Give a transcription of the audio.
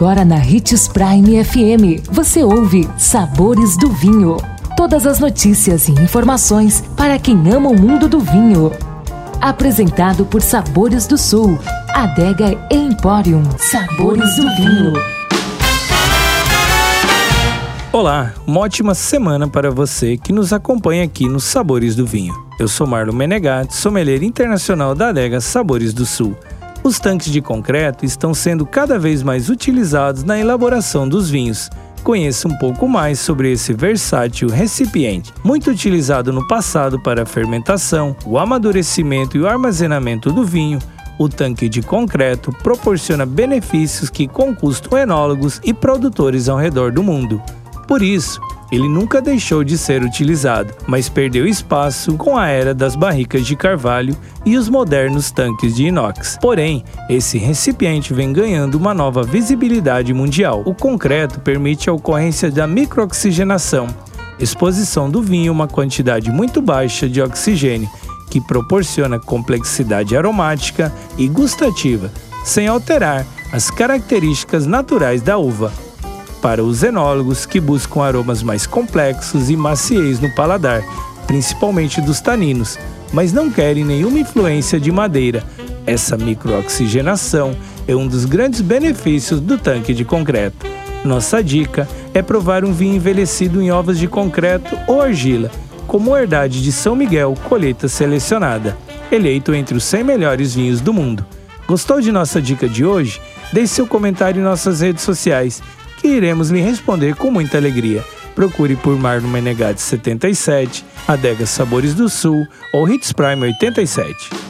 Agora na Ritz Prime FM, você ouve Sabores do Vinho. Todas as notícias e informações para quem ama o mundo do vinho. Apresentado por Sabores do Sul, Adega Emporium. Sabores do Vinho. Olá, uma ótima semana para você que nos acompanha aqui nos Sabores do Vinho. Eu sou Marlon Menegatti, sommelier internacional da adega Sabores do Sul. Os tanques de concreto estão sendo cada vez mais utilizados na elaboração dos vinhos. Conheça um pouco mais sobre esse versátil recipiente, muito utilizado no passado para a fermentação, o amadurecimento e o armazenamento do vinho. O tanque de concreto proporciona benefícios que conquistam enólogos e produtores ao redor do mundo. Por isso, ele nunca deixou de ser utilizado, mas perdeu espaço com a era das barricas de carvalho e os modernos tanques de inox. Porém, esse recipiente vem ganhando uma nova visibilidade mundial. O concreto permite a ocorrência da microoxigenação, exposição do vinho a uma quantidade muito baixa de oxigênio, que proporciona complexidade aromática e gustativa, sem alterar as características naturais da uva para os enólogos que buscam aromas mais complexos e maciez no paladar, principalmente dos taninos, mas não querem nenhuma influência de madeira. Essa microoxigenação é um dos grandes benefícios do tanque de concreto. Nossa dica é provar um vinho envelhecido em ovos de concreto ou argila, como Herdade de São Miguel, colheita selecionada, eleito entre os 100 melhores vinhos do mundo. Gostou de nossa dica de hoje? Deixe seu comentário em nossas redes sociais que iremos lhe responder com muita alegria. Procure por Marno Menegatti 77, Adega Sabores do Sul ou Hits Prime 87